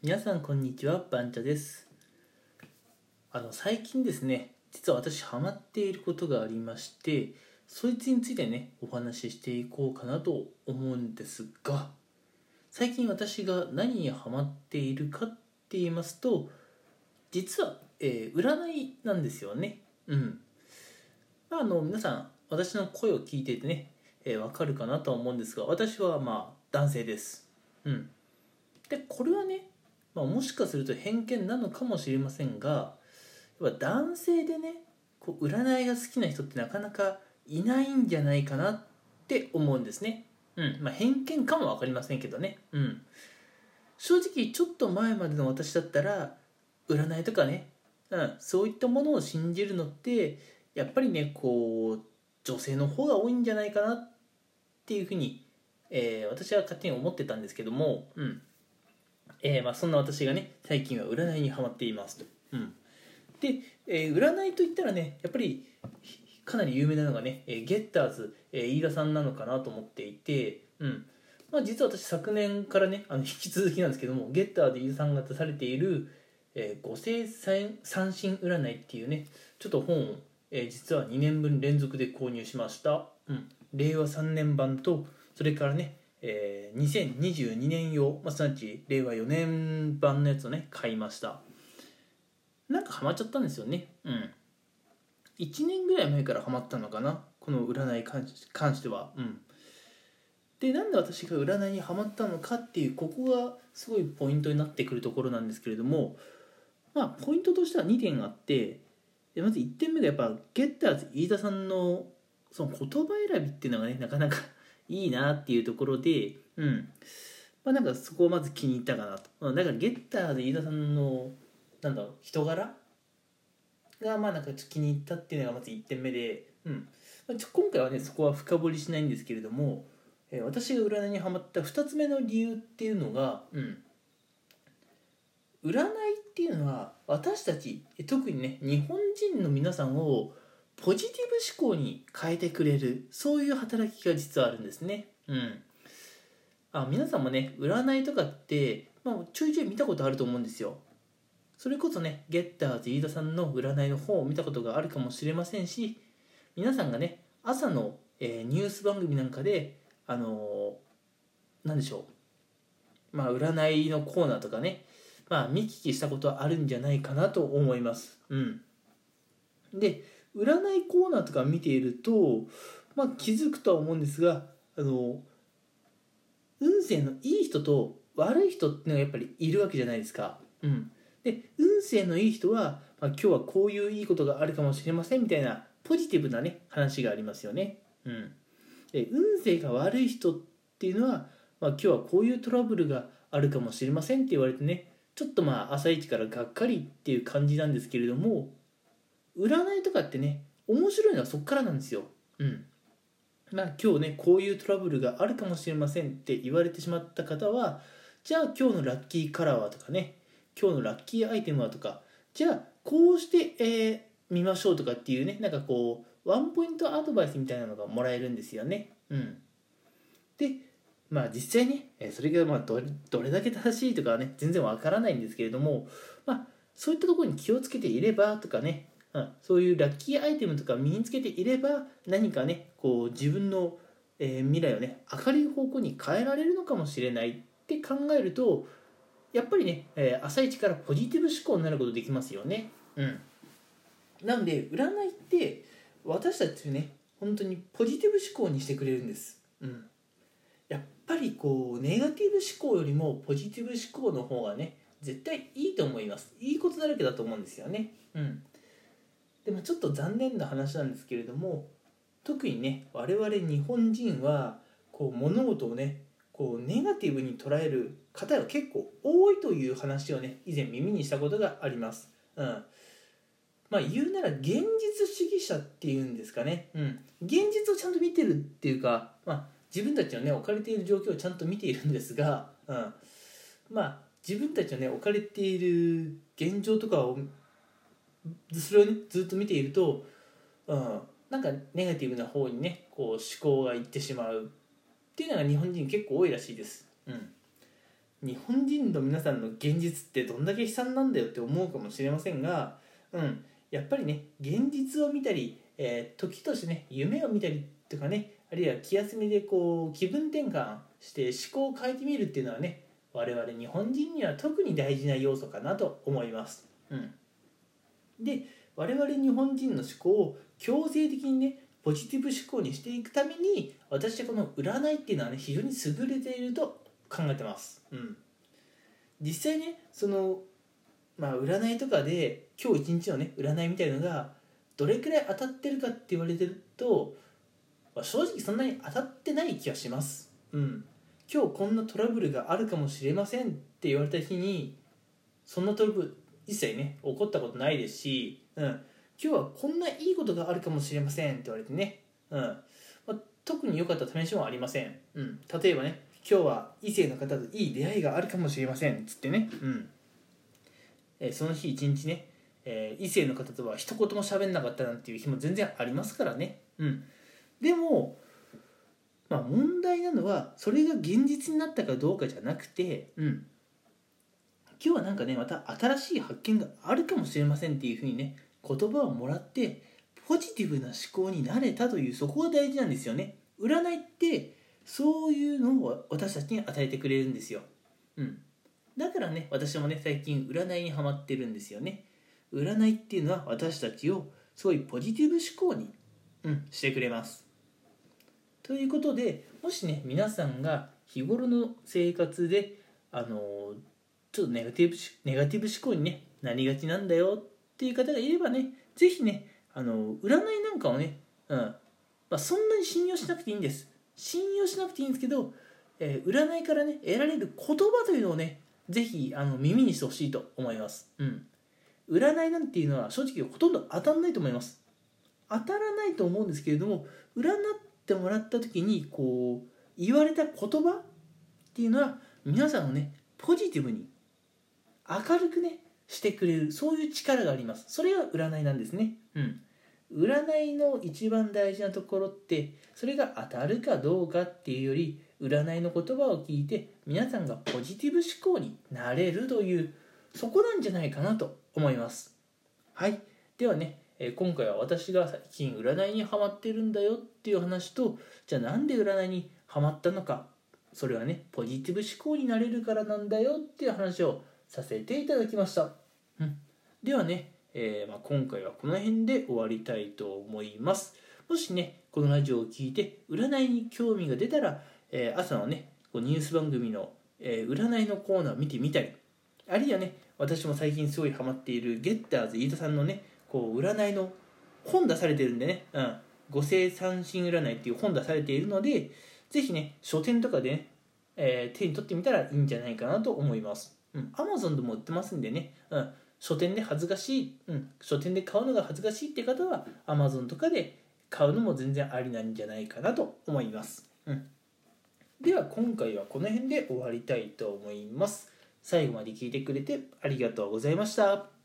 皆さんこんにちはバンチャです。あの最近ですね実は私ハマっていることがありましてそいつについてねお話ししていこうかなと思うんですが最近私が何にハマっているかって言いますと実は、えー、占いなんですよね。うん。まああの皆さん私の声を聞いててね、えー、わかるかなとは思うんですが私はまあ男性です。うん。でこれはねまあ、もしかすると偏見なのかもしれませんがやっぱ男性でねこう占いが好きな人ってなかなかいないんじゃないかなって思うんですね。うんまあ、偏見かも分かりませんけどね。うん、正直ちょっと前までの私だったら占いとかね、うん、そういったものを信じるのってやっぱりねこう女性の方が多いんじゃないかなっていうふうに、えー、私は勝手に思ってたんですけども、うん、えー、まあ、そんな私がね最近は占いにはまっていますと、うん、で、えー、占いといったらねやっぱりかなり有名なのがね、えー、ゲッターズ、え飯田さんなのかなと思っていて、うん。まあ、実は私昨年からねあの引き続きなんですけどもゲッターで飯田さんが出されている「え五星三神占い」っていうねちょっと本を、え実は2年分連続で購入しました、うん、令和3年版とそれからねえー、2022年用、まあ、すなわち令和4年版のやつをね買いました。なんかハマっちゃったんですよね。うん。1年ぐらい前からハマったのかな。この占いに関しては。うん。でなんで私が占いにはまったのかっていうここがすごいポイントになってくるところなんですけれどもまあポイントとしては2点あってまず1点目がやっぱゲッターズ飯田さんのその言葉選びっていうのがねなかなかいいなっていうところで、うん。まあなんかそこをまず気に入ったかなと。だからゲッターで飯田さんの、なんだろう、人柄？がまあなんかちょっと気に入ったっていうのがまず1点目で、うん。まあ、ちょ今回はね、そこは深掘りしないんですけれども、えー、私が占いにはまった2つ目の理由っていうのが、うん。占いっていうのは私たち特にね日本人の皆さんをポジティブ思考に変えてくれるそういう働きが実はあるんですね。うん。あ皆さんもね占いとかって、まあ、ちょいちょい見たことあると思うんですよ。それこそねゲッターズ飯田さんの占いの本を見たことがあるかもしれませんし皆さんがね朝の、えー、ニュース番組なんかであのー、でしょう。まあ占いのコーナーとかねまあ見聞きしたことはあるんじゃないかなと思います。うん。で占いコーナーとか見ていると、まあ、気づくとは思うんですがあの運勢のいい人と悪い人っていうのがやっぱりいるわけじゃないですか。うん、で運勢のいい人は、まあ、今日はこういういいことがあるかもしれませんみたいなポジティブなね話がありますよね。うん、で運勢が悪い人っていうのは、まあ、今日はこういうトラブルがあるかもしれませんって言われてねちょっとまあ朝一からがっかりっていう感じなんですけれども占いとかってね面白いのはそっからなんですよ。うん。まあ今日ねこういうトラブルがあるかもしれませんって言われてしまった方はじゃあ今日のラッキーカラーはとかね今日のラッキーアイテムはとかじゃあこうして、えー、見ましょうとかっていうねなんかこうワンポイントアドバイスみたいなのがもらえるんですよね。うん。でまあ実際ねそれがまあどれどれだけ正しいとかはね全然わからないんですけれどもまあそういったところに気をつけていればとかねうん、そういうラッキーアイテムとか身につけていれば何かねこう自分の、えー、未来をね明るい方向に変えられるのかもしれないって考えるとやっぱりね、えー、朝一からポジティブ思考になることできますよね。うん、なんで占いって私たちね本当にポジティブ思考にしてくれるんです。うん、やっぱりこうネガティブ思考よりもポジティブ思考の方がね絶対いいと思います。いいことだらけだと思うんですよね。うん。でもちょっと残念な話なんですけれども特にね我々日本人はこう物事をねこうネガティブに捉える方が結構多いという話をね以前耳にしたことがあります。うん。まあ言うなら現実主義者っていうんですかね、うん、現実をちゃんと見てるっていうか、まあ、自分たちのね置かれている状況をちゃんと見ているんですが、うん、まあ自分たちのね置かれている現状とかをそれを、ね、ずっと見ていると、うん、なんかネガティブな方にねこう思考がいってしまうっていうのが日本人結構多いらしいです。うん、日本人の皆さんの現実ってどんだけ悲惨なんだよって思うかもしれませんが、うん、やっぱりね現実を見たり、えー、時としてね夢を見たりとかねあるいは気休めでこう気分転換して思考を変えてみるっていうのはね我々日本人には特に大事な要素かなと思います。うん、で我々日本人の思考を強制的にねポジティブ思考にしていくために私はこの占いっていうのはね非常に優れていると考えてます。うん、実際ねそのまあ占いとかで今日一日のね占いみたいのがどれくらい当たってるかって言われてると、まあ、正直そんなに当たってない気がします。うん、今日こんなトラブルがあるかもしれませんって言われた日にそんなトラブル一切ね起こったことないですし、うん、今日はこんないいことがあるかもしれませんって言われてね、うん。まあ、特に良かった試しもありません、うん、例えばね今日は異性の方といい出会いがあるかもしれませんっつってね、うん。えー、その日一日ね、えー、異性の方とは一言も喋んなかったなんていう日も全然ありますからね、うん、でもまあ問題なのはそれが現実になったかどうかじゃなくて、うん、今日はなんかねまた新しい発見があるかもしれませんっていうふうにね言葉をもらってポジティブな思考になれたというそこが大事なんですよね。占いってそういうのを私たちに与えてくれるんですよ。うん。だからね私もね最近占いにはまってるんですよね。占いっていうのは私たちをすごいポジティブ思考に、うん、してくれます。ということでもしね皆さんが日頃の生活であのちょっとネガティブネガティブ思考に、ね、なりがちなんだよっていう方がいればね是非ねあの占いなんかをね、うん。まあ、そんなに信用しなくていいんです。信用しなくていいんですけど、えー、占いからね得られる言葉というのをね是非あの耳にしてほしいと思います、うん、占いなんていうのは正直ほとんど当たらないと思います。当たらないと思うんですけれども占ってもらった時にこう言われた言葉っていうのは皆さんをねポジティブに明るくねしてくれるそういう力があります。それが占いなんですね。うん。占いの一番大事なところってそれが当たるかどうかっていうより占いの言葉を聞いて皆さんがポジティブ思考になれるというそこなんじゃないかなと思います。はい。ではね今回は私が最近占いにハマってるんだよっていう話とじゃあなんで占いにハマったのか。それはねポジティブ思考になれるからなんだよっていう話をさせていただきました、うん、ではね、えー、まあ、今回はこの辺で終わりたいと思います。もしねこのラジオを聴いて占いに興味が出たら、えー、朝のねニュース番組の、えー、占いのコーナーを見てみたりあるいはね私も最近すごいハマっているゲッターズ飯田さんのねこう占いの本出されてるんでね、うん、五星三神占いっていう本出されているのでぜひね書店とかでね、えー、手に取ってみたらいいんじゃないかなと思いますうん、Amazon でも売ってますんでね、うん、書店で恥ずかしい、うん、書店で買うのが恥ずかしいって方は Amazon とかで買うのも全然ありなんじゃないかなと思います、うん、では今回はこの辺で終わりたいと思います。最後まで聞いてくれてありがとうございました。